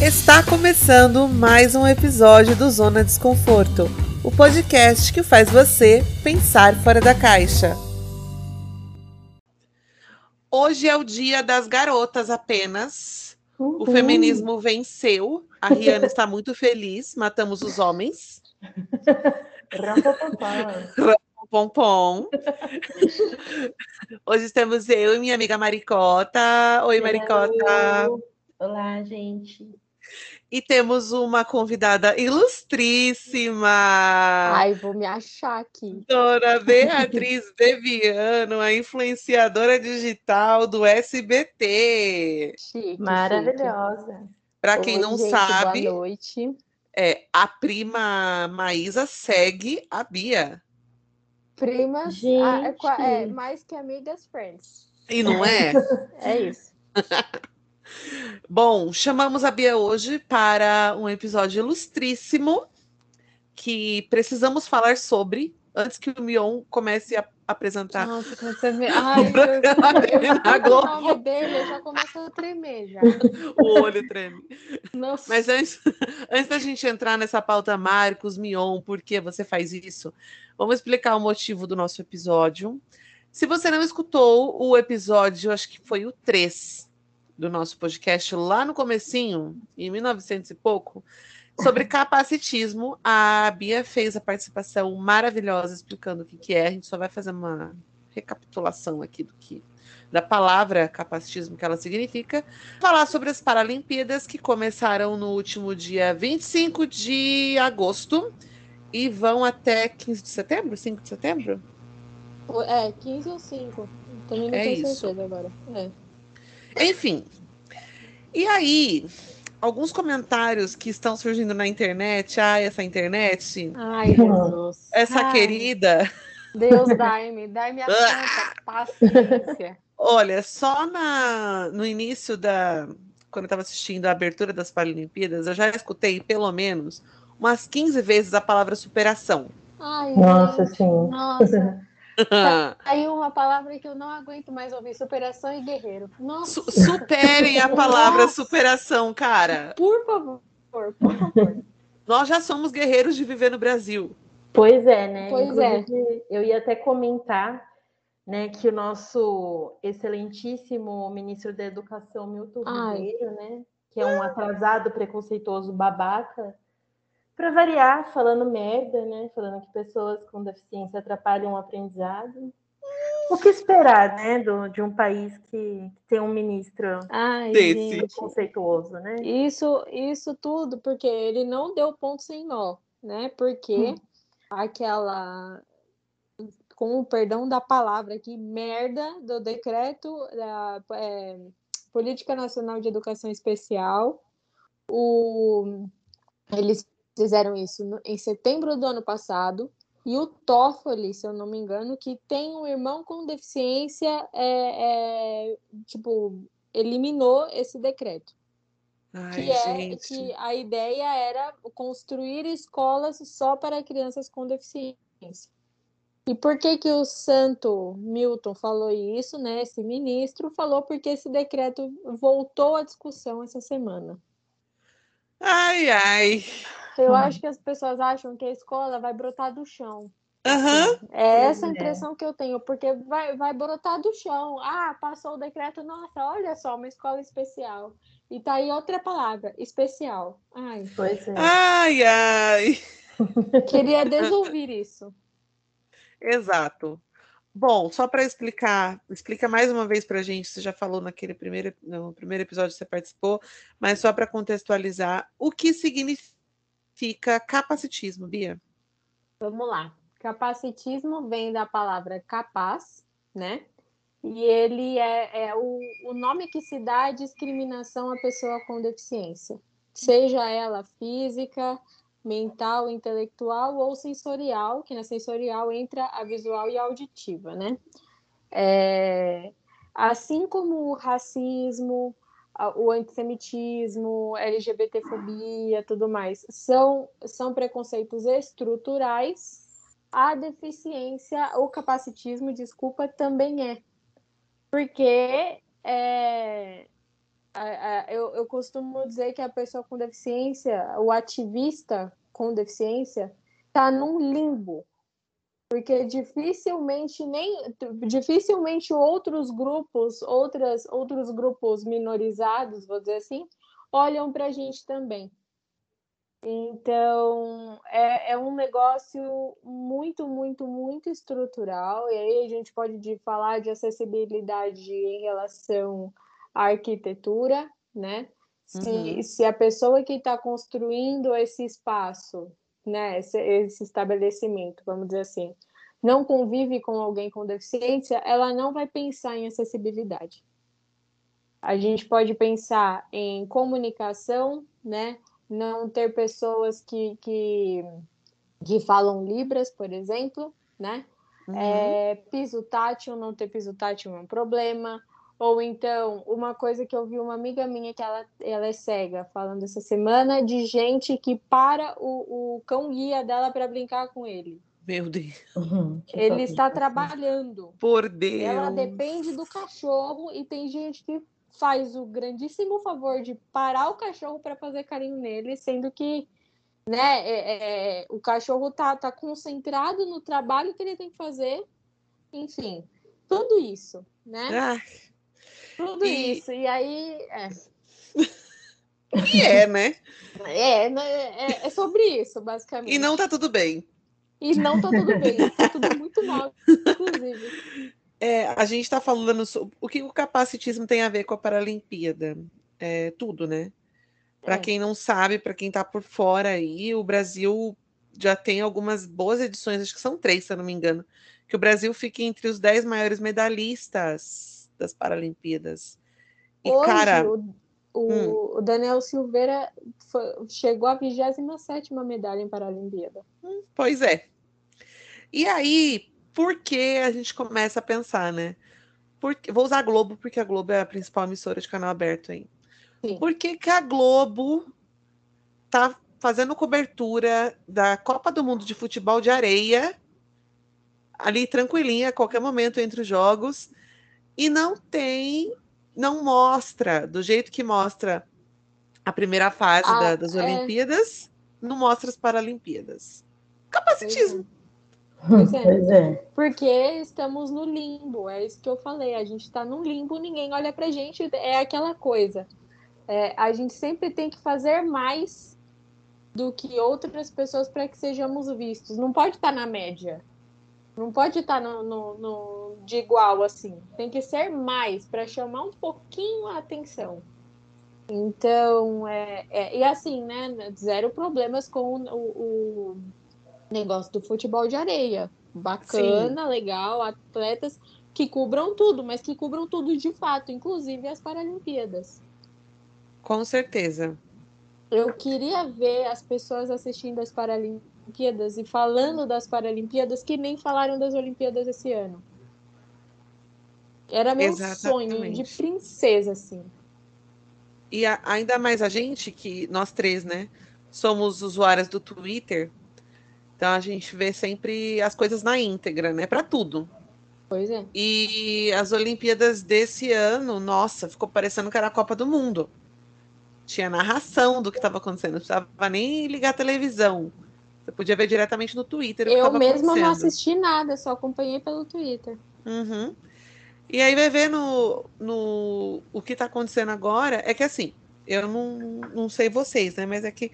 Está começando mais um episódio do Zona Desconforto, o podcast que faz você pensar fora da caixa. Hoje é o dia das garotas apenas. Uhum. O feminismo venceu. A Rihanna está muito feliz. Matamos os homens. Pom, pom. Hoje estamos eu e minha amiga Maricota. Oi, Maricota. Olá, gente. E temos uma convidada ilustríssima. Ai, vou me achar aqui. Dona Beatriz Beviano, a influenciadora digital do SBT. Chique, Maravilhosa. Para quem não gente, sabe, boa noite. É, a prima Maísa segue a Bia. Primas, gente. é, é mais que amigas, friends. E não é? é isso. Bom, chamamos a Bia hoje para um episódio ilustríssimo que precisamos falar sobre antes que o Mion comece a apresentar. Nossa, você vê. Ai, eu, eu, eu, o nome dele, eu já começo a tremer já. o olho treme. Nossa. Mas antes, antes da gente entrar nessa pauta, Marcos, Mion, por que você faz isso? Vamos explicar o motivo do nosso episódio. Se você não escutou o episódio, acho que foi o 3, do nosso podcast lá no comecinho, em 1900 e pouco, sobre capacitismo. A Bia fez a participação maravilhosa explicando o que, que é. A gente só vai fazer uma recapitulação aqui do que da palavra capacitismo que ela significa. Falar sobre as Paralimpíadas que começaram no último dia 25 de agosto e vão até 15 de setembro, 5 de setembro? É, 15 ou 5. Também não é tenho isso. certeza agora. É. Enfim. E aí, alguns comentários que estão surgindo na internet. Ai, essa internet. Ai, Jesus. Essa Ai. querida. Deus, dai-me, dai-me a santa paciência. Olha, só na, no início da. Quando eu estava assistindo a abertura das Paralimpíadas, eu já escutei pelo menos umas 15 vezes a palavra superação. Ai, Nossa, gente. sim. Nossa. Aí uma palavra que eu não aguento mais ouvir: superação e guerreiro. Nossa. Su superem a palavra Nossa. superação, cara. Por favor, por favor. Nós já somos guerreiros de viver no Brasil. Pois é, né? Pois Inclusive, é. Eu ia até comentar né, que o nosso excelentíssimo ministro da Educação, Milton Ribeiro, né? Que é um atrasado, preconceituoso, babaca, para variar, falando merda, né? Falando que pessoas com deficiência atrapalham o aprendizado. O que esperar, né, do, de um país que, tem um ministro Ai, conceituoso, né? isso, isso tudo porque ele não deu ponto sem nó, né? Porque Hum. aquela, com o perdão da palavra aqui, merda do decreto da é, Política Nacional de Educação Especial, o, eles fizeram isso no- em setembro do ano passado. E o Toffoli, se eu não me engano, que tem um irmão com deficiência, é, é, tipo, eliminou esse decreto. Ai, Que, é, gente. que a ideia era construir escolas só para crianças com deficiência. E por que que o santo Milton falou isso, né? Esse ministro falou porque esse decreto voltou à discussão essa semana. Ai, ai. Eu Hum. acho que as pessoas acham que a escola vai brotar do chão. Aham. É essa a é. impressão que eu tenho, porque vai, vai brotar do chão. Ah, passou o decreto, nossa, olha só, uma escola especial. E tá aí outra palavra, especial. Ai, Pois é. Ai, ai. queria desouvir isso. Exato. Bom, só para explicar, explica mais uma vez para a gente, você já falou naquele primeiro, no primeiro episódio que você participou, mas só para contextualizar, o que significa capacitismo, Bia? Vamos lá. Capacitismo vem da palavra capaz, né? E ele é, é o, o nome que se dá à discriminação à pessoa com deficiência, seja ela física, mental, intelectual ou sensorial, que na sensorial entra a visual e a auditiva, né? É, assim como o racismo, o antissemitismo, LGBTfobia, tudo mais, são, são preconceitos estruturais, a deficiência, o capacitismo, desculpa, também é. Porque é, eu, eu costumo dizer que a pessoa com deficiência, o ativista com deficiência, está num limbo, porque dificilmente nem dificilmente outros grupos, outras, outros grupos minorizados, vou dizer assim, olham para a gente também. Então, é, é um negócio muito, muito, muito estrutural. E aí a gente pode de falar de acessibilidade em relação à arquitetura, né? Se, uhum. se a pessoa que está construindo esse espaço, né, esse, esse estabelecimento, vamos dizer assim, não convive com alguém com deficiência, ela não vai pensar em acessibilidade. A gente pode pensar em comunicação, né? não ter pessoas que, que, que falam Libras, por exemplo, né? Uhum. É, piso tátil, não ter piso tátil é um problema. Ou então, uma coisa que eu vi uma amiga minha que ela, ela é cega, falando essa semana, de gente que para o, o cão guia dela para brincar com ele. Meu Deus. Uhum, ele está trabalhando. Por Deus. Ela depende do cachorro e tem gente que faz o grandíssimo favor de parar o cachorro para fazer carinho nele, sendo que né, é, é, o cachorro tá, tá concentrado no trabalho que ele tem que fazer. Enfim, tudo isso, né? Ah, tudo e... isso. E aí. É. E é, né? É, né, é, é sobre isso, basicamente. E não tá tudo bem. E não tá tudo bem, tá tudo muito mal, inclusive. É, a gente está falando sobre o que o capacitismo tem a ver com a Paralimpíada. É, tudo, né? Para é. quem não sabe, para quem está por fora aí, o Brasil já tem algumas boas edições, acho que são três, se eu não me engano, que o Brasil fica entre os dez maiores medalhistas das Paralimpíadas. E, Hoje, cara. O, o, hum. o Daniel Silveira foi, chegou à 27 medalha em Paralimpíada. Hum, pois é. E aí, por que a gente começa a pensar, né? Porque, vou usar a Globo, porque a Globo é a principal emissora de canal aberto aí. Sim. Por que, que a Globo tá fazendo cobertura da Copa do Mundo de Futebol de Areia, ali tranquilinha, a qualquer momento entre os jogos, e não tem, não mostra, do jeito que mostra a primeira fase ah, da, das é... Olimpíadas, não mostra as Paralimpíadas. Capacitismo. Pois é. Pois é. Porque estamos no limbo, é isso que eu falei. A gente está no limbo, ninguém olha pra gente, é aquela coisa. É, a gente sempre tem que fazer mais do que outras pessoas para que sejamos vistos. Não pode estar tá na média. Não pode estar tá no, no, no, de igual assim. Tem que ser mais para chamar um pouquinho a atenção. Então, é, é, e assim, né? Zero problemas com o, o negócio do futebol de areia. Bacana, Sim. legal, atletas que cubram tudo, mas que cubram tudo de fato, inclusive as Paralimpíadas. Com certeza. Eu queria ver as pessoas assistindo as Paralimpíadas e falando das Paralimpíadas que nem falaram das Olimpíadas esse ano. Era meu Exatamente. sonho de princesa, assim. E a, ainda mais a gente, que nós três, né, somos usuárias do Twitter, então a gente vê sempre as coisas na íntegra, né? Para tudo. Pois é. E as Olimpíadas desse ano, nossa, ficou parecendo que era a Copa do Mundo. Tinha narração do que estava acontecendo, não precisava nem ligar a televisão. Você podia ver diretamente no Twitter. Eu mesma não assisti nada, só acompanhei pelo Twitter. Uhum. E aí vai ver no, no o que está acontecendo agora. É que assim, eu não, não sei vocês, né? Mas é que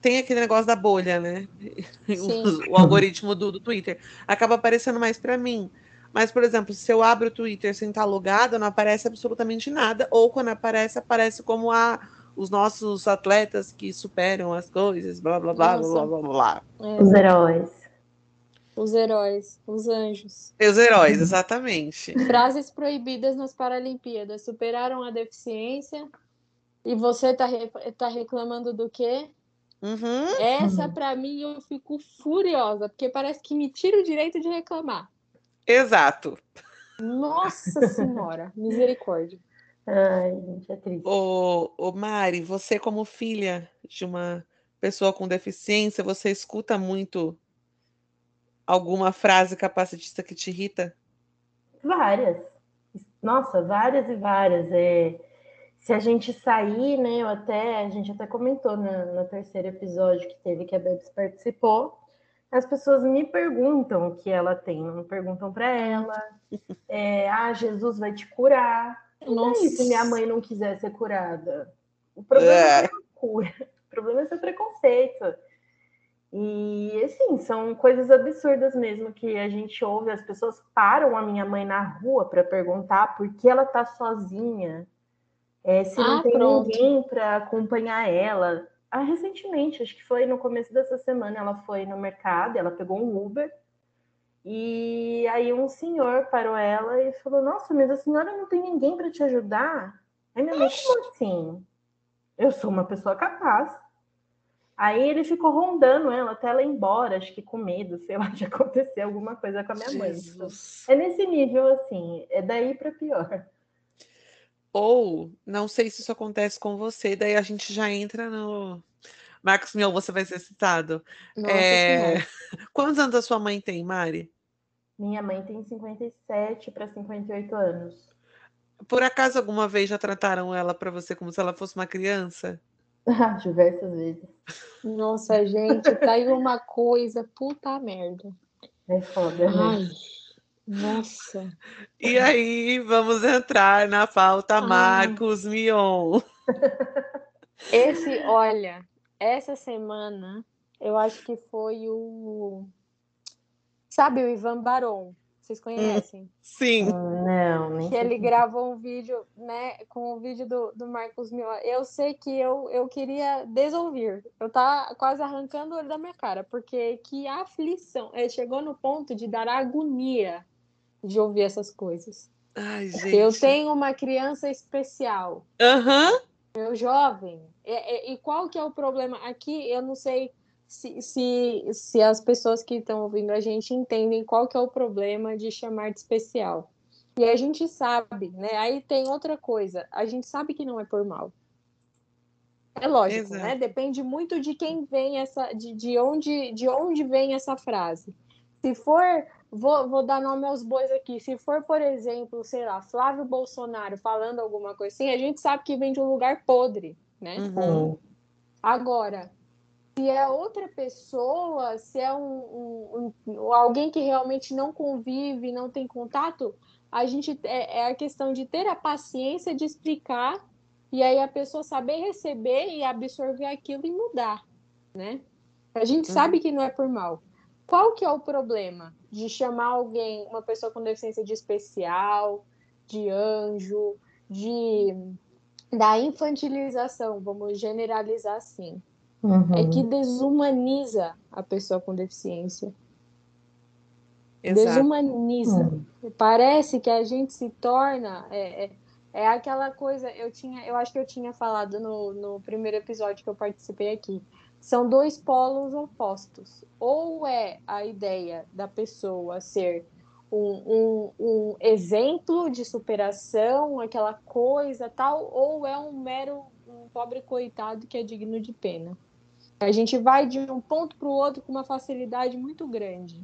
tem aquele negócio da bolha, né? O, o, algoritmo do, do, Twitter acaba aparecendo mais para mim. Mas, por exemplo, se eu abro o Twitter sem estar logado, não aparece absolutamente nada. Ou quando aparece, aparece como a, os nossos atletas que superam as coisas, blá blá blá blá blá blá. É. Os heróis. Os heróis, os anjos. Os heróis, exatamente. Frases proibidas nas Paralimpíadas. Superaram a deficiência. E você tá, re tá reclamando do quê? Uhum. Essa, para mim, eu fico furiosa, porque parece que me tira o direito de reclamar. Exato. Nossa Senhora, misericórdia. Ai, gente, é triste. Ô, ô, Mari, você, como filha de uma pessoa com deficiência, você escuta muito alguma frase capacitista que te irrita? Várias. Nossa, várias e várias. É se a gente sair, né? Eu até, a gente até comentou no, no terceiro episódio que teve que a Bebs participou. As pessoas me perguntam o que ela tem, não perguntam para ela. É, ah, Jesus vai te curar. Nossa. E se minha mãe não quiser ser curada? O problema é, é cura. O problema é seu preconceito. E assim, são coisas absurdas mesmo que a gente ouve. As pessoas param a minha mãe na rua para perguntar por que ela tá sozinha, é, se ah, não tem pronto. ninguém para acompanhar ela. Ah, recentemente, acho que foi no começo dessa semana, ela foi no mercado, ela pegou um Uber e aí um senhor parou ela e falou: Nossa, mas a senhora não tem ninguém para te ajudar? Aí minha mãe, como assim? Eu sou uma pessoa capaz. Aí ele ficou rondando ela até ela ir embora, acho que com medo, sei lá, de acontecer alguma coisa com a minha mãe. Então, é nesse nível, assim, é daí para pior. Ou, não sei se isso acontece com você, daí a gente já entra no. Marcos Mion, você vai ser citado. Nossa, é... Quantos anos a sua mãe tem, Mari? Minha mãe tem 57 para 58 anos. Por acaso alguma vez já trataram ela para você como se ela fosse uma criança? Diversas vezes. Nossa, gente, tá aí uma coisa, puta merda. É foda, né? Ai, nossa. E aí, vamos entrar na pauta Ai. Marcos Mion. Esse, olha, essa semana eu acho que foi o. Sabe o Ivan Baron? Vocês hum, conhecem? Sim. Não, nem Que ele gravou um vídeo, né, com o vídeo do, do Marcos Mion. Eu sei que eu, eu queria desouvir. Eu tá quase arrancando ele da minha cara, porque que aflição. Ele chegou no ponto de dar agonia de ouvir essas coisas. Ai, gente. Eu tenho uma criança especial. Aham. Uhum. Meu jovem. E, e, e qual que é o problema? Aqui eu não sei se, se, se as pessoas que estão ouvindo a gente entendem qual que é o problema de chamar de especial. E a gente sabe, né? Aí tem outra coisa, a gente sabe que não é por mal. É lógico, né? Exato. né? Depende muito de quem vem essa, de, de, onde, de onde vem essa frase. Se for, vou, vou dar nome aos bois aqui. Se for, por exemplo, sei lá, Flávio Bolsonaro falando alguma coisa assim, a gente sabe que vem de um lugar podre, né? Uhum. Agora, se é outra pessoa, se é um, um, um, alguém que realmente não convive, não tem contato, a gente é, é, a questão de ter a paciência de explicar e aí a pessoa saber receber e absorver aquilo e mudar, né? A gente uhum. sabe que não é por mal. Qual que é o problema de chamar alguém, uma pessoa com deficiência de especial, de anjo, de da infantilização, vamos generalizar assim uhum. é que desumaniza a pessoa com deficiência. Exato. Desumaniza. Uhum. Parece que a gente se torna. É, é, é, aquela coisa. Eu tinha, eu acho que eu tinha falado no, no primeiro episódio que eu participei aqui. São dois polos opostos. Ou é a ideia da pessoa ser um, um, um, exemplo de superação, aquela coisa tal, ou é um mero um pobre coitado que é digno de pena. A gente vai de um ponto para o outro com uma facilidade muito grande,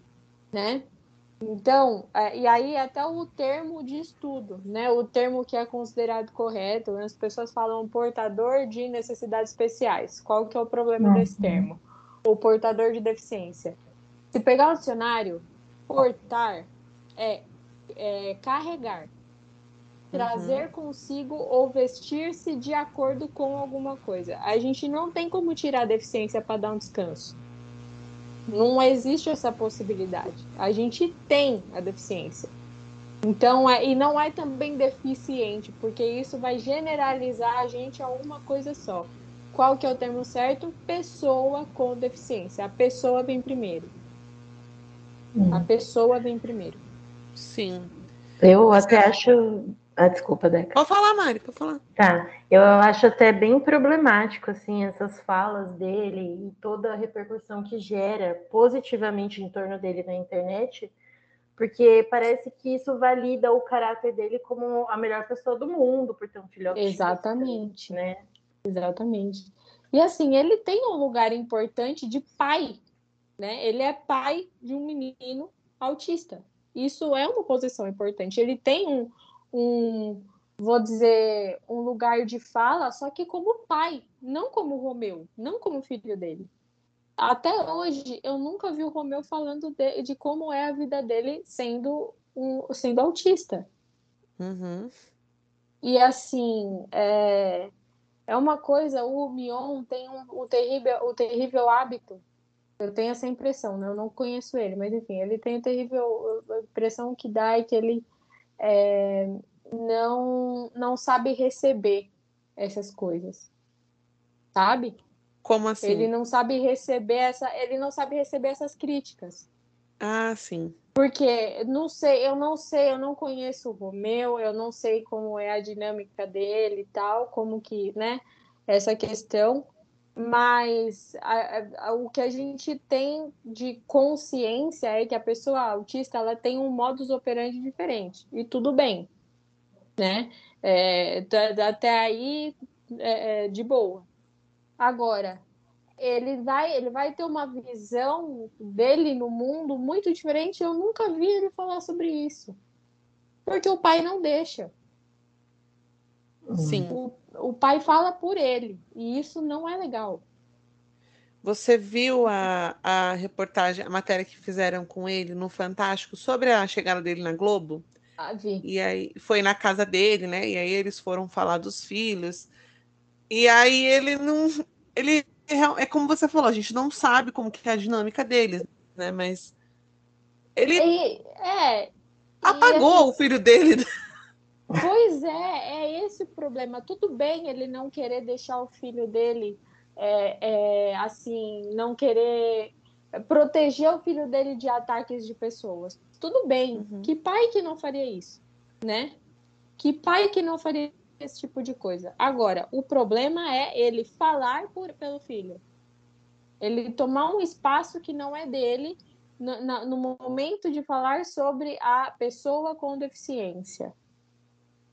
né? Então, é, e aí até o termo de estudo, né? O termo que é considerado correto, as pessoas falam portador de necessidades especiais. Qual que é o problema uhum. desse termo? O portador de deficiência. Se pegar o dicionário, portar é, é carregar, trazer uhum. consigo ou vestir-se de acordo com alguma coisa. A gente não tem como tirar a deficiência para dar um descanso. Não existe essa possibilidade. A gente tem a deficiência. Então, é, e não é também deficiente, porque isso vai generalizar a gente a uma coisa só. Qual que é o termo certo? Pessoa com deficiência. A pessoa vem primeiro. Hum. A pessoa vem primeiro. Sim. Eu até acho ah, desculpa, Deca. Pode falar, Mari, pode falar. Tá. Eu acho até bem problemático, assim, essas falas dele e toda a repercussão que gera positivamente em torno dele na internet, porque parece que isso valida o caráter dele como a melhor pessoa do mundo, por ter um filho autista. Exatamente. Né? Exatamente. E assim, ele tem um lugar importante de pai, né? Ele é pai de um menino autista. Isso é uma posição importante. Ele tem um, um, vou dizer, um lugar de fala, só que como pai, não como Romeu, não como filho dele. Até hoje, eu nunca vi o Romeu falando de, de como é a vida dele sendo, um, sendo autista. Uhum. E assim, é, é uma coisa, o Mion tem um, o, terrível, o terrível hábito eu tenho essa impressão, né? Eu não conheço ele, mas enfim, ele tem a terrível impressão que dá é que ele é, não, não sabe receber essas coisas, sabe? Como assim? Ele não sabe receber essa, ele não sabe receber essas críticas. Ah, sim. Porque não sei, eu não sei, eu não conheço o Romeu, eu não sei como é a dinâmica dele e tal, como que, né? Essa questão mas a, a, o que a gente tem de consciência é que a pessoa autista ela tem um modus operandi diferente e tudo bem, né? É, até aí é, é, de boa. Agora ele vai ele vai ter uma visão dele no mundo muito diferente. Eu nunca vi ele falar sobre isso porque o pai não deixa. Sim. O, o pai fala por ele, e isso não é legal. Você viu a, a reportagem, a matéria que fizeram com ele no Fantástico sobre a chegada dele na Globo? Ah, vi. E aí foi na casa dele, né? E aí eles foram falar dos filhos. E aí ele não. Ele é como você falou, a gente não sabe como que é a dinâmica deles, né? Mas ele e, é, apagou assim, o filho dele. Pois é, é esse o problema. Tudo bem ele não querer deixar o filho dele, é, é, assim, não querer proteger o filho dele de ataques de pessoas. Tudo bem. Uhum. Que pai que não faria isso, né? Que pai que não faria esse tipo de coisa. Agora, o problema é ele falar por, pelo filho. Ele tomar um espaço que não é dele no, no momento de falar sobre a pessoa com deficiência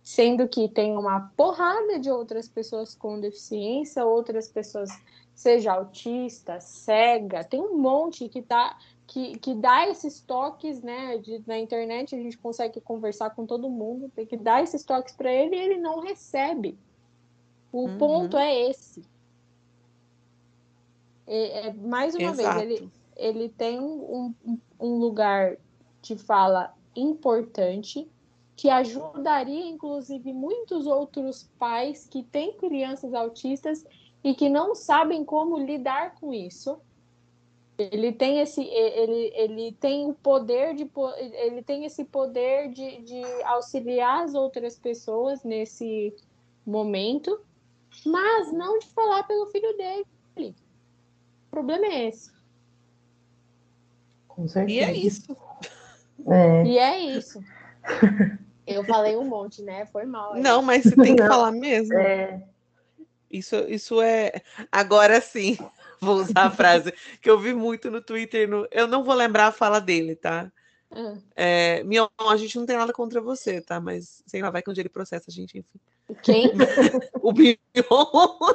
sendo que tem uma porrada de outras pessoas com deficiência, outras pessoas, seja autista, cega, tem um monte que tá que, que dá esses toques, né? De, na internet a gente consegue conversar com todo mundo, tem que dar esses toques para ele e ele não recebe. O uhum. ponto é esse. É, é mais uma Exato. vez, ele, ele tem um, um, um lugar de fala importante, que ajudaria, inclusive, muitos outros pais que têm crianças autistas e que não sabem como lidar com isso. Ele tem esse, ele, ele tem o poder de, ele tem esse poder de, de auxiliar as outras pessoas nesse momento, mas não de falar pelo filho dele. O problema é esse. Com certeza. E é isso. É. E é isso. Eu falei um monte, né? Foi mal. Não, mas você tem que Não. falar mesmo. É. Isso, isso é. Agora sim, vou usar a frase que eu vi muito no Twitter. No... Eu não vou lembrar a fala dele, tá? Uhum. É, Mion, a gente não tem nada contra você, tá? Mas sei lá, vai que um dia ele processa a gente, enfim. Quem? o Mion.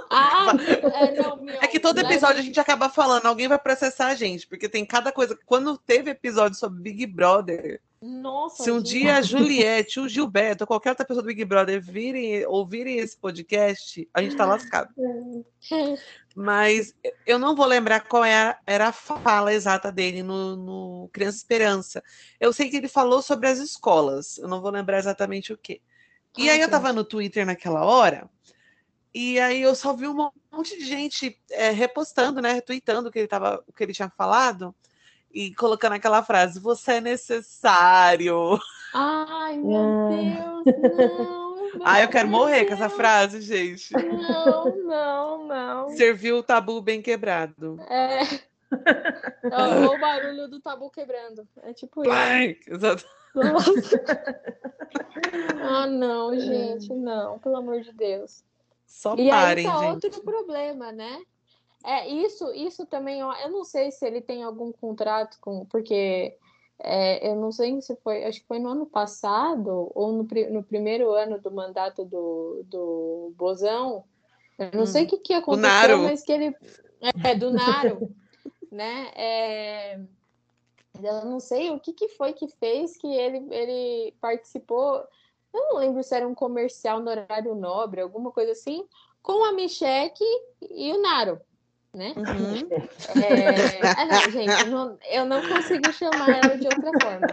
Ah, é, não, Mion. é que todo episódio a gente acaba falando, alguém vai processar a gente, porque tem cada coisa. Quando teve episódio sobre Big Brother, nossa, Se um gente. dia a Juliette, o Gilberto, qualquer outra pessoa do Big Brother virem, ouvirem esse podcast, a gente tá lascado. Mas eu não vou lembrar qual era, era a fala exata dele no, no Criança Esperança. Eu sei que ele falou sobre as escolas, eu não vou lembrar exatamente o que. E ah, aí eu tava no Twitter naquela hora, e aí eu só vi um monte de gente é, repostando, né, retweetando o que ele, tava, o que ele tinha falado e colocando aquela frase: Você é necessário. Ai, meu Deus, não. Ai, eu quero morrer com essa frase, gente. Não, não, não. Serviu o tabu bem quebrado. É. é o barulho do tabu quebrando. É tipo Blank. isso. Exato. ah, não, gente, não, pelo amor de Deus. Só e parem, aí tá gente. outro problema, né? É, isso, isso também, eu não sei se ele tem algum contrato com, porque é, eu não sei se foi, acho que foi no ano passado ou no, no primeiro ano do mandato do, do Bozão. Eu não hum, sei o que, que aconteceu, mas que ele. É, do Naro, né? É, eu não sei o que, que foi que fez que ele, ele participou eu não lembro se era um comercial no horário nobre, alguma coisa assim, com a Michelle e o Naro, né? Uhum. É... Ah, não, gente, eu não, eu não consigo chamar ela de outra forma.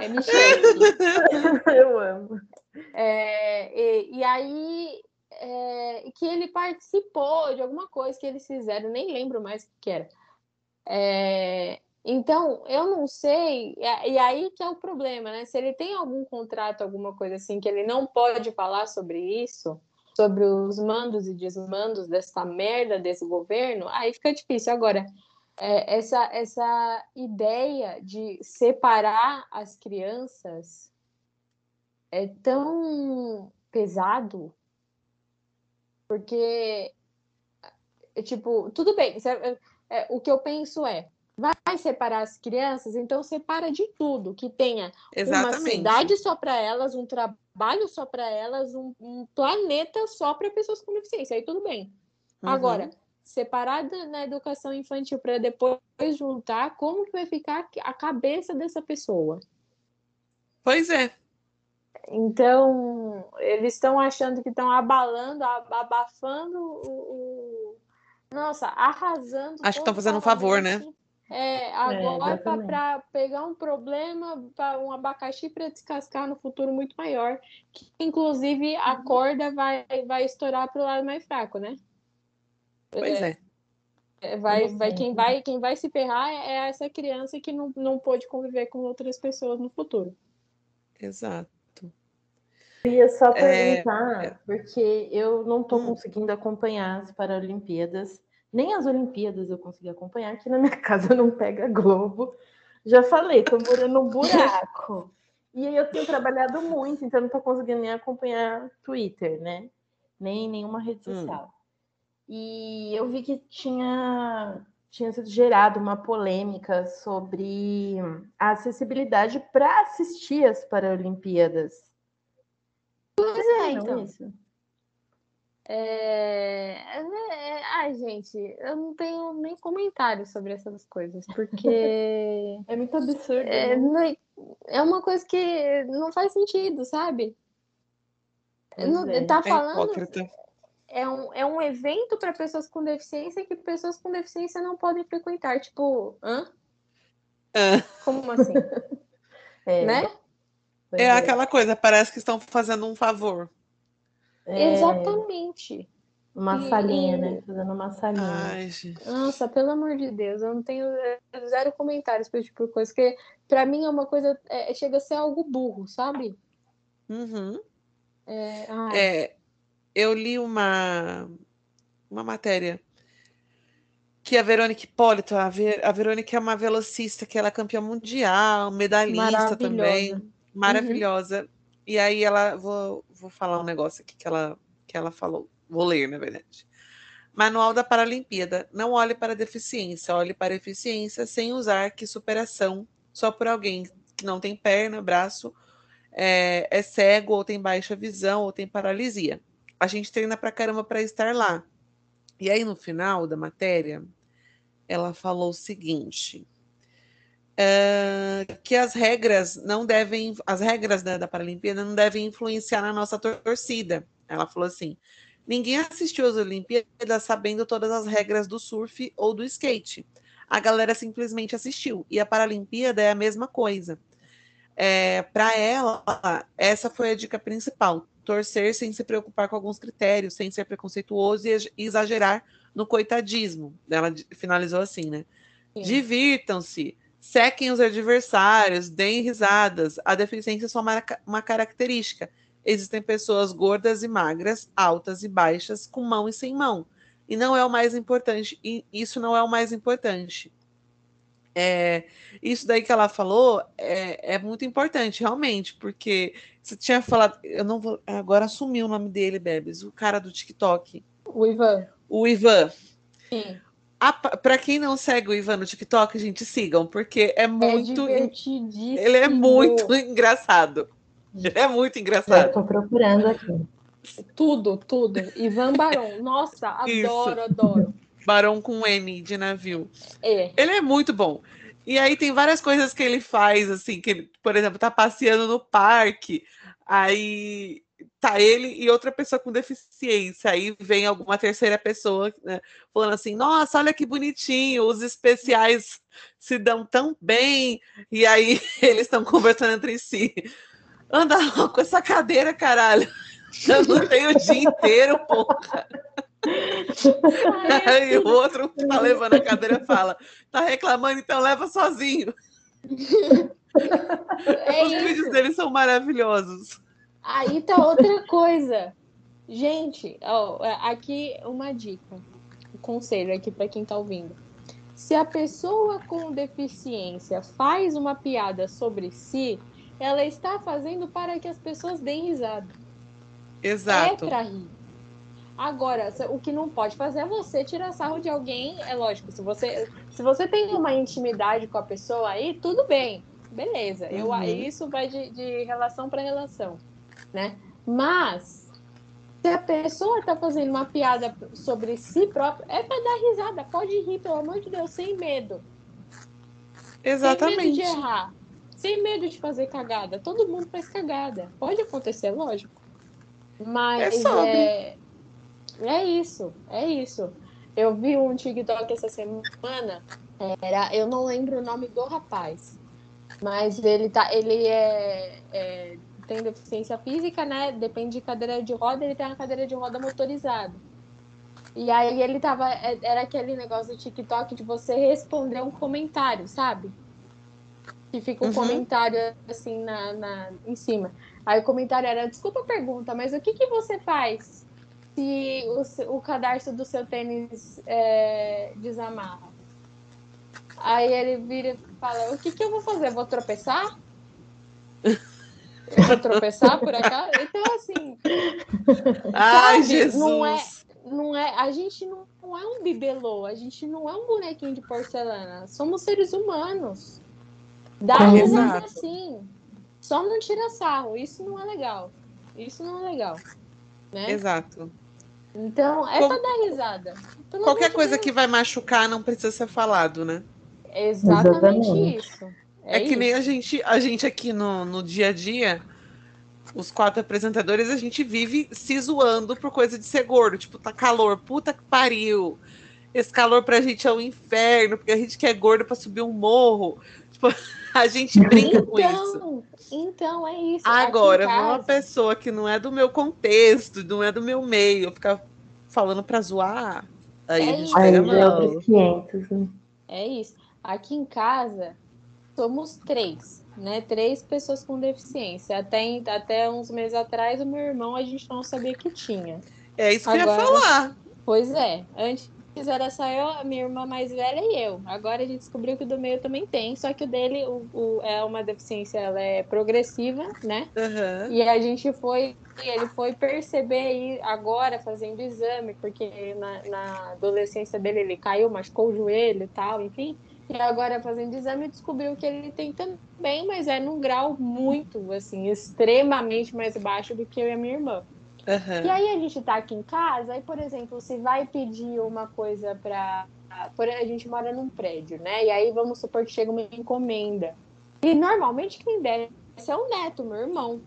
É Michelle. Eu amo. É, e, e aí é, que ele participou de alguma coisa que eles fizeram, nem lembro mais o que era. É, então, eu não sei, e aí que é o problema, né? Se ele tem algum contrato, alguma coisa assim, que ele não pode falar sobre isso, sobre os mandos e desmandos dessa merda desse governo, aí fica difícil. Agora, é, essa, essa ideia de separar as crianças é tão pesado porque, é, tipo, tudo bem. É, é, o que eu penso é, vai separar as crianças, então separa de tudo, que tenha Exatamente. uma cidade só para elas, um trabalho só para elas, um, um, planeta só para pessoas com deficiência, aí tudo bem. Uhum. Agora, separada na educação infantil para depois juntar, como que vai ficar a cabeça dessa pessoa? Pois é. Então, eles estão achando que estão abalando, abafando o, o, Nossa, arrasando. Acho que estão fazendo um favor, né? É, agora é, para pegar um problema, para um abacaxi para descascar no futuro muito maior, que inclusive a uhum. corda vai, vai estourar para o lado mais fraco, né? Pois é. é. Vai, vai, quem vai quem vai se ferrar é essa criança que não, não pôde conviver com outras pessoas no futuro. Exato queria só é, perguntar, é... porque eu não estou hum. conseguindo acompanhar as Paralimpíadas, nem as Olimpíadas eu consegui acompanhar, aqui na minha casa não pega Globo. Já falei, estou morando num buraco. e aí eu tenho trabalhado muito, então não estou conseguindo nem acompanhar Twitter, né? Nem nenhuma rede hum. social. Hum. E eu vi que tinha, tinha sido gerada uma polêmica sobre a acessibilidade para assistir as Paralimpíadas. Pois é, então. Isso. É... é... Ai, gente, eu não tenho nem comentário sobre essas coisas, porque. é muito absurdo. É, né? é uma coisa que não faz sentido, sabe? Não, é. Tá é falando. É um, é um evento para pessoas com deficiência que pessoas com deficiência não podem frequentar. Tipo, hã? Ah. Como assim? é. Né? É, é, aquela coisa, parece que estão fazendo um favor. É... Exatamente. Uma e... salinha, né? Fazendo uma salinha. Ai, Nossa, pelo amor de Deus, eu não tenho é, zero comentários para esse tipo de coisa, porque para mim é uma coisa, é, chega a ser algo burro, sabe? Uhum. É, é, eu li uma, uma matéria que a Verônica Hipólito, a, Ver, a Verônica é uma velocista, que ela é campeã mundial, medalhista também maravilhosa. Uhum. E aí ela vou, vou falar um negócio aqui que ela que ela falou. Vou ler, na verdade. Manual da Paralimpíada. Não olhe para deficiência, olhe para eficiência sem usar que superação só por alguém que não tem perna, braço, é, é cego ou tem baixa visão ou tem paralisia. A gente treina pra caramba para estar lá. E aí no final da matéria, ela falou o seguinte: uh, que as regras não devem, as regras da, da Paralimpíada não devem influenciar na nossa torcida. Ela falou assim: ninguém assistiu às Olimpíadas sabendo todas as regras do surf ou do skate. A galera simplesmente assistiu. E a Paralimpíada é a mesma coisa. É, Para ela, essa foi a dica principal: torcer sem se preocupar com alguns critérios, sem ser preconceituoso e exagerar no coitadismo. Ela finalizou assim, né? Divirtam-se, Sequem os adversários, deem risadas. A deficiência é só uma, uma característica. Existem pessoas gordas e magras, altas e baixas, com mão e sem mão. E não é o mais importante. E isso não é o mais importante. É, isso daí que ela falou é, é, muito importante, realmente, porque você tinha falado, eu não vou, agora assumiu o nome dele, Bebes, o cara do TikTok. O Ivan. O Ivan. Sim. Para quem não segue o Ivan no TikTok, gente, sigam, porque é, é muito. É ele é muito engraçado. Ele é muito engraçado. Eu tô procurando aqui. Tudo, tudo. Ivan Barão. Nossa, adoro, Isso. adoro. Barão com N de navio. É. Ele é muito bom. E aí tem várias coisas que ele faz, assim, que ele, por exemplo, tá passeando no parque. Aí tá ele e outra pessoa com deficiência. Aí vem alguma terceira pessoa né, falando assim: nossa, olha que bonitinho, os especiais se dão tão bem. E aí eles estão conversando entre si. Anda com essa cadeira, caralho. Eu não tenho o dia inteiro, porra. Aí o outro tá levando a cadeira fala: tá reclamando, então leva sozinho. É Os isso. vídeos dele são maravilhosos. Aí tá outra coisa. Gente, ó, aqui uma dica, um conselho aqui para quem tá ouvindo. Se a pessoa com deficiência faz uma piada sobre si, ela está fazendo para que as pessoas deem risada. Exato. É para rir. Agora, o que não pode fazer é você tirar sarro de alguém. É lógico, se você, se você tem uma intimidade com a pessoa aí, tudo bem, beleza. Uhum. Eu, isso vai de, de relação para relação, né? Mas se a pessoa está fazendo uma piada sobre si própria, é para dar risada. Pode rir, pelo amor de Deus, sem medo. Exatamente. Sem medo de errar. Sem medo de fazer cagada. Todo mundo faz cagada. Pode acontecer, lógico. Mas é, é, é isso, é isso. Eu vi um TikTok essa semana, era, eu não lembro o nome do rapaz, mas ele tá, ele é, é, tem deficiência física, né? Depende de cadeira de roda, ele tem uma cadeira de roda motorizada. E aí ele tava, é, era aquele negócio do TikTok de você responder um comentário, sabe? Que fica um uhum. comentário assim na, na, em cima. Aí o comentário era, desculpa a pergunta, mas o que, que você faz se o, o cadarço do seu tênis é, desamarra. Aí ele vira e fala: O que, que eu vou fazer? Vou tropeçar? Eu vou tropeçar por acaso? Então, assim. Ai, sabe, Jesus! Não é, não é, a gente não, não é um bibelô, a gente não é um bonequinho de porcelana. Somos seres humanos. Dá risada assim. Só não tira sarro. Isso não é legal. Isso não é legal. Né? Exato. Então, é pra dar risada. Pelo Qualquer coisa Deus. que vai machucar não precisa ser falado, né? Exatamente, Exatamente. isso. É, é que isso. nem a gente, a gente aqui no, no dia a dia, os quatro apresentadores, a gente vive se zoando por coisa de ser gordo. Tipo, tá calor, puta que pariu. Esse calor pra gente é um inferno, porque a gente quer gordo pra subir um morro. Tipo, a gente brinca então, com isso. Então, é isso. Agora, uma pessoa que não é do meu contexto, não é do meu meio, ficar falando pra zoar, aí é a gente pega mal. 500, né? É isso. Aqui em casa, somos três, né? Três pessoas com deficiência. Até, até uns meses atrás, o meu irmão, a gente não sabia que tinha. É isso que Agora, eu ia falar. Pois é. Antes era só eu, a minha irmã mais velha e eu. Agora a gente descobriu que o do meio também tem, só que o dele o, o é uma deficiência, ela é progressiva, né? Uhum. E a gente foi, ele foi perceber aí agora fazendo exame, porque na, na adolescência dele ele caiu, machucou o joelho e tal, enfim. E agora fazendo exame descobriu que ele tem também, mas é num grau muito, assim, extremamente mais baixo do que eu e a minha irmã. Uhum. E aí a gente tá aqui em casa, aí, por exemplo, se vai pedir uma coisa para a gente mora num prédio, né? E aí vamos supor que chega uma encomenda. E normalmente quem desce é o neto, meu irmão.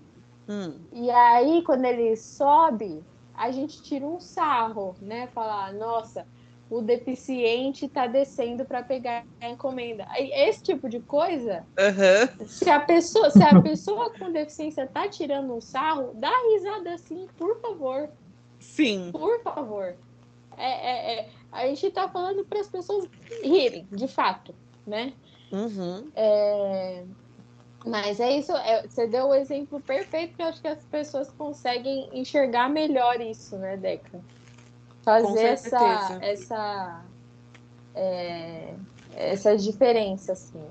Hum. E aí, quando ele sobe, a gente tira um sarro, né? Falar, nossa, o deficiente está descendo para pegar a encomenda. Esse tipo de coisa, uhum. se a pessoa, se a pessoa com deficiência está tirando um sarro, dá risada assim, por favor. Sim. Por favor. É, é, é. A gente está falando para as pessoas rirem, de fato, né? Uhum. É... Mas é isso, é, você deu o exemplo perfeito que eu acho que as pessoas conseguem enxergar melhor isso, né, Deca? Fazer essa, essa, é, essa diferença, assim.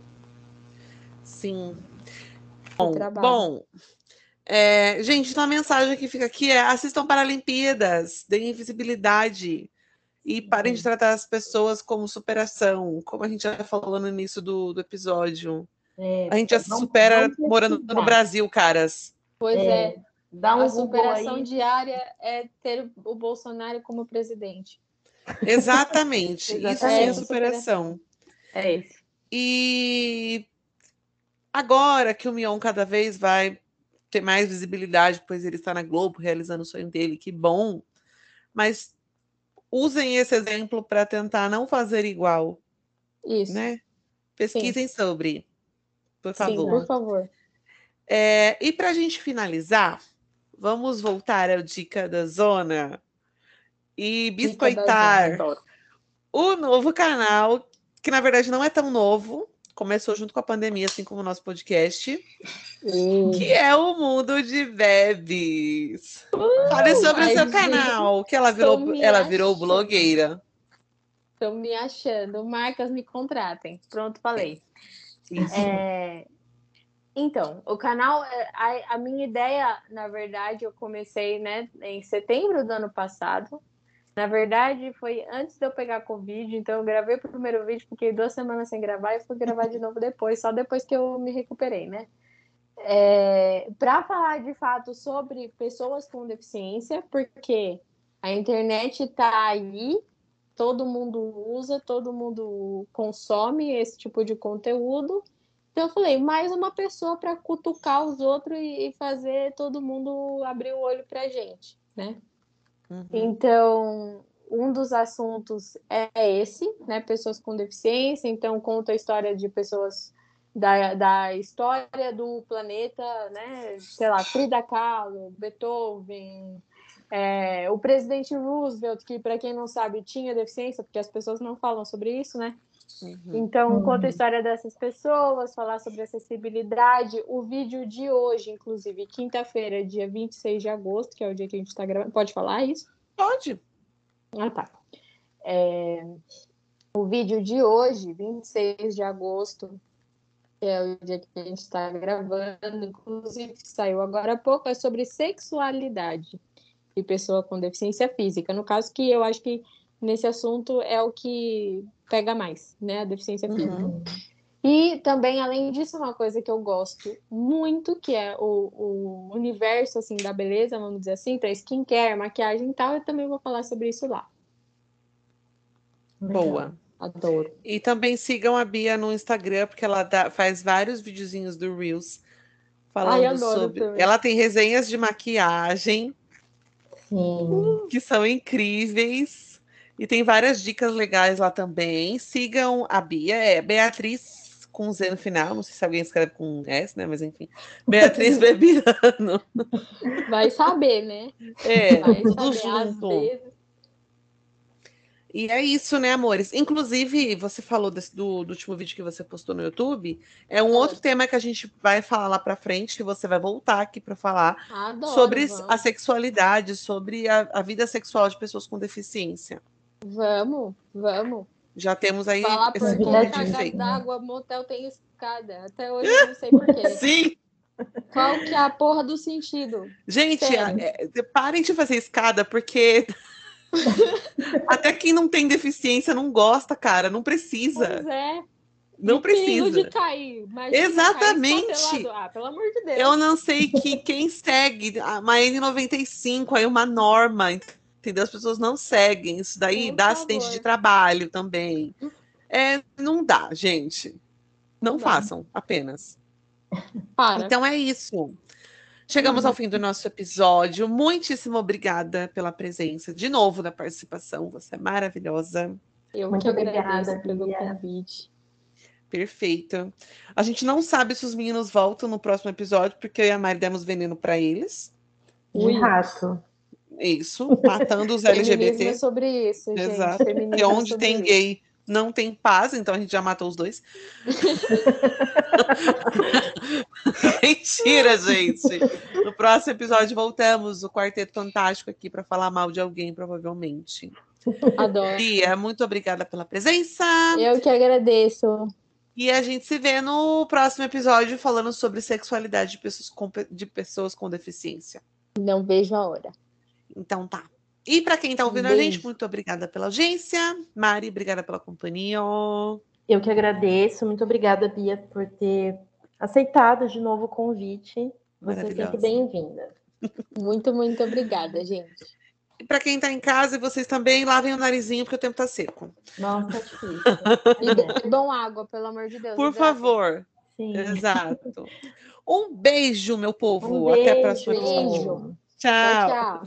Sim. Bom, bom é, gente, então a mensagem que fica aqui é assistam Paralimpíadas, deem visibilidade e parem de uhum. tratar as pessoas como superação, como a gente já falou no início do, do episódio. É, a gente já se supera morando no Brasil, caras. Pois é. é. Dá um a superação diária é ter o Bolsonaro como presidente. Exatamente. isso é superação. É isso. E agora que o Mion cada vez vai ter mais visibilidade, pois ele está na Globo realizando o sonho dele, que bom. Mas usem esse exemplo para tentar não fazer igual. Isso. Né? Pesquisem Sim. sobre. Por favor. Sim, por favor. É, e para a gente finalizar, vamos voltar à dica da zona e biscoitar o novo canal, que na verdade não é tão novo, começou junto com a pandemia, assim como o nosso podcast, uh. que é o Mundo de Bebes. Uh, Fale sobre o seu canal, que ela virou, ela virou blogueira. Estou me achando. Marcas me contratem. Pronto, falei. É, então, o canal, é, a, a, minha ideia, na verdade, eu comecei né, em setembro do ano passado. Na verdade, foi antes de eu pegar Covid, então eu gravei o primeiro vídeo, fiquei duas semanas sem gravar e fui gravar de novo depois, só depois que eu me recuperei, né? É, para falar de fato sobre pessoas com deficiência, porque a internet está aí, todo mundo usa, todo mundo consome esse tipo de conteúdo. Então eu falei, mais uma pessoa para cutucar os outros e fazer todo mundo abrir o olho para gente, né? Uhum. Então, um dos assuntos é esse, né? Pessoas com deficiência. Então, conta a história de pessoas da, da história do planeta, né? Sei lá, Frida Kahlo, Beethoven, é, o presidente Roosevelt, que para quem não sabe tinha deficiência, porque as pessoas não falam sobre isso, né? Uhum. Então, uhum. conta a história dessas pessoas, falar sobre acessibilidade. O vídeo de hoje, inclusive, quinta-feira, dia 26 de agosto, que é o dia que a gente está gravando. Pode falar isso? Pode. Ah, tá. É... O vídeo de hoje, 26 de agosto, que é o dia que a gente está gravando, inclusive saiu agora há pouco, é sobre sexualidade e pessoa com deficiência física. No caso que eu acho que nesse assunto é o que pega mais, né? A deficiência física. Uhum. E também, além disso, uma coisa que eu gosto muito, que é o, o universo, assim, da beleza, vamos dizer assim, para skincare, maquiagem e tal, eu também vou falar sobre isso lá. Boa. Adoro. E também sigam a Bia no Instagram, porque ela dá, faz vários videozinhos do Reels falando Ai, sobre. Também. Ela tem resenhas de maquiagem Sim. que são incríveis. E tem várias dicas legais lá também. Sigam a Bia, é Beatriz com Z no final. Não sei se alguém escreve com S, né? Mas enfim. Beatriz Bebiano. Vai saber, né? É, Vai tudo saber, junto. E é isso, né, amores? Inclusive, você falou desse, do, do, último vídeo que você postou no YouTube. É um outro tema que a gente vai falar lá pra frente, que você vai voltar aqui para falar Adoro, sobre vamos. a sexualidade, sobre a, a vida sexual de pessoas com deficiência. Vamos, vamos. Já temos aí Falar esse convite d'água, motel tem escada. Até hoje eu não sei porquê. Sim. Qual que é a porra do sentido? Gente, é, é, parem de fazer escada, porque até quem não tem deficiência não gosta, cara. Não precisa. Pois é. Não precisa. de cair. Exatamente. Cair ah, pelo amor de Deus. Eu não sei que quem segue uma N95 aí, uma norma, entendeu? As pessoas não seguem. Isso daí Por dá favor. acidente de trabalho também. É, não dá, gente. Não, não façam, dá. apenas. Para. Então é isso. Chegamos uhum. ao fim do nosso episódio. Muitíssimo obrigada pela presença, de novo, da participação. Você é maravilhosa. Eu Muito que obrigada pelo convite. Perfeito. A gente não sabe se os meninos voltam no próximo episódio, porque eu e a Mari demos veneno para eles. De rato. Isso, matando os LGBT. É sobre isso, gente. Exato. E é onde tem isso. gay, não tem paz, então a gente já matou os dois. Mentira, gente. No próximo episódio voltamos o Quarteto Fantástico aqui para falar mal de alguém, provavelmente. Adoro. Bia, muito obrigada pela presença. Eu que agradeço. E a gente se vê no próximo episódio falando sobre sexualidade de pessoas com, de pessoas com deficiência. Não vejo a hora. Então tá. E para quem está ouvindo Beijo. a gente, muito obrigada pela audiência. Mari, obrigada pela companhia. Eu que agradeço. Muito obrigada, Bia, por ter aceitado de novo o convite. Você é sempre bem-vinda. Muito, muito obrigada, gente. E para quem está em casa e vocês também, lavem o narizinho porque o tempo está seco. Nossa, tá difícil. e bom água, pelo amor de Deus. Por favor. Sim. Exato. Um beijo, meu povo. Um Até a próxima. Beijo. Tchau. tchau. tchau.